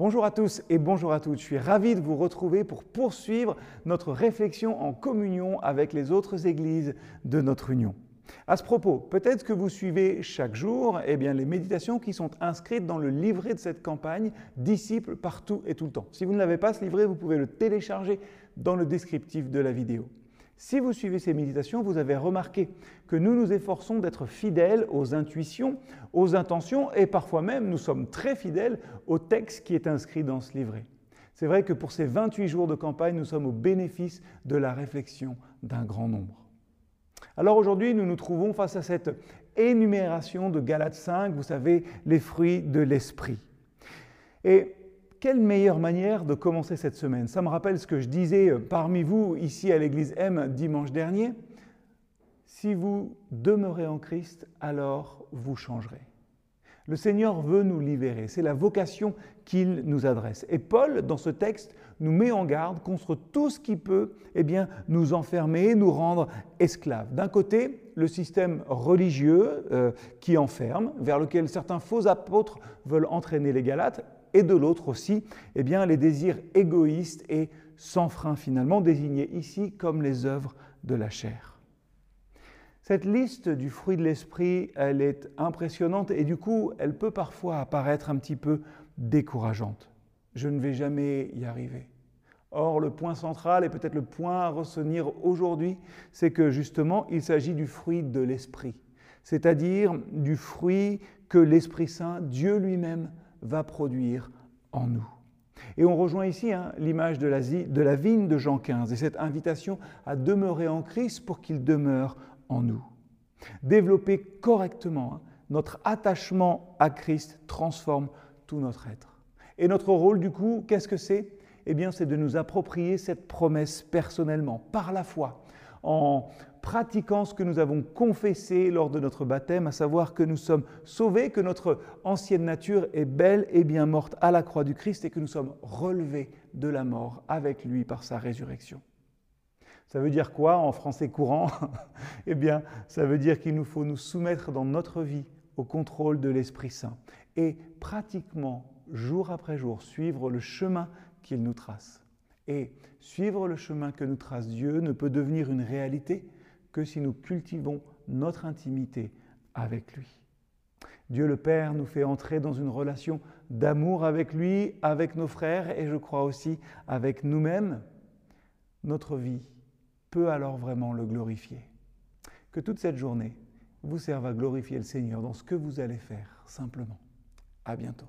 Bonjour à tous et bonjour à toutes. Je suis ravi de vous retrouver pour poursuivre notre réflexion en communion avec les autres églises de notre union. À ce propos, peut-être que vous suivez chaque jour eh bien, les méditations qui sont inscrites dans le livret de cette campagne Disciples partout et tout le temps. Si vous ne l'avez pas, ce livret, vous pouvez le télécharger dans le descriptif de la vidéo. Si vous suivez ces méditations, vous avez remarqué que nous nous efforçons d'être fidèles aux intuitions, aux intentions et parfois même nous sommes très fidèles au texte qui est inscrit dans ce livret. C'est vrai que pour ces 28 jours de campagne, nous sommes au bénéfice de la réflexion d'un grand nombre. Alors aujourd'hui, nous nous trouvons face à cette énumération de Galates 5, vous savez, les fruits de l'esprit. Quelle meilleure manière de commencer cette semaine? Ça me rappelle ce que je disais euh, parmi vous ici à l'église M dimanche dernier. Si vous demeurez en Christ, alors vous changerez. Le Seigneur veut nous libérer, c'est la vocation qu'il nous adresse. Et Paul, dans ce texte, nous met en garde contre tout ce qui peut eh bien, nous enfermer, nous rendre esclaves. D'un côté, le système religieux euh, qui enferme, vers lequel certains faux apôtres veulent entraîner les Galates, et de l'autre aussi eh bien, les désirs égoïstes et sans frein finalement, désignés ici comme les œuvres de la chair. Cette liste du fruit de l'esprit, elle est impressionnante et du coup, elle peut parfois apparaître un petit peu décourageante. Je ne vais jamais y arriver. Or, le point central et peut-être le point à retenir aujourd'hui, c'est que justement, il s'agit du fruit de l'esprit, c'est-à-dire du fruit que l'Esprit Saint, Dieu lui-même, va produire en nous. Et on rejoint ici hein, l'image de la, vigne de Jean 15 et cette invitation à demeurer en Christ pour qu'il demeure en nous. Développer correctement hein, notre attachement à Christ transforme tout notre être. Et notre rôle, du coup, qu'est-ce que c'est? Eh bien, c'est de nous approprier cette promesse personnellement, par la foi, en pratiquant ce que nous avons confessé lors de notre baptême, à savoir que nous sommes sauvés, que notre ancienne nature est belle et bien morte à la croix du Christ et que nous sommes relevés de la mort avec lui par sa résurrection. Ça veut dire quoi en français courant? Eh bien, ça veut dire qu'il nous faut nous soumettre dans notre vie au contrôle de l'Esprit Saint et pratiquement, jour après jour, suivre le chemin qu'il nous trace. Et suivre le chemin que nous trace Dieu ne peut devenir une réalité que si nous cultivons notre intimité avec lui. Dieu le Père nous fait entrer dans une relation d'amour avec lui, avec nos frères et je crois aussi avec nous-mêmes. Notre vie peut alors vraiment le glorifier. Que toute cette journée vous serve à glorifier le Seigneur dans ce que vous allez faire simplement. À bientôt.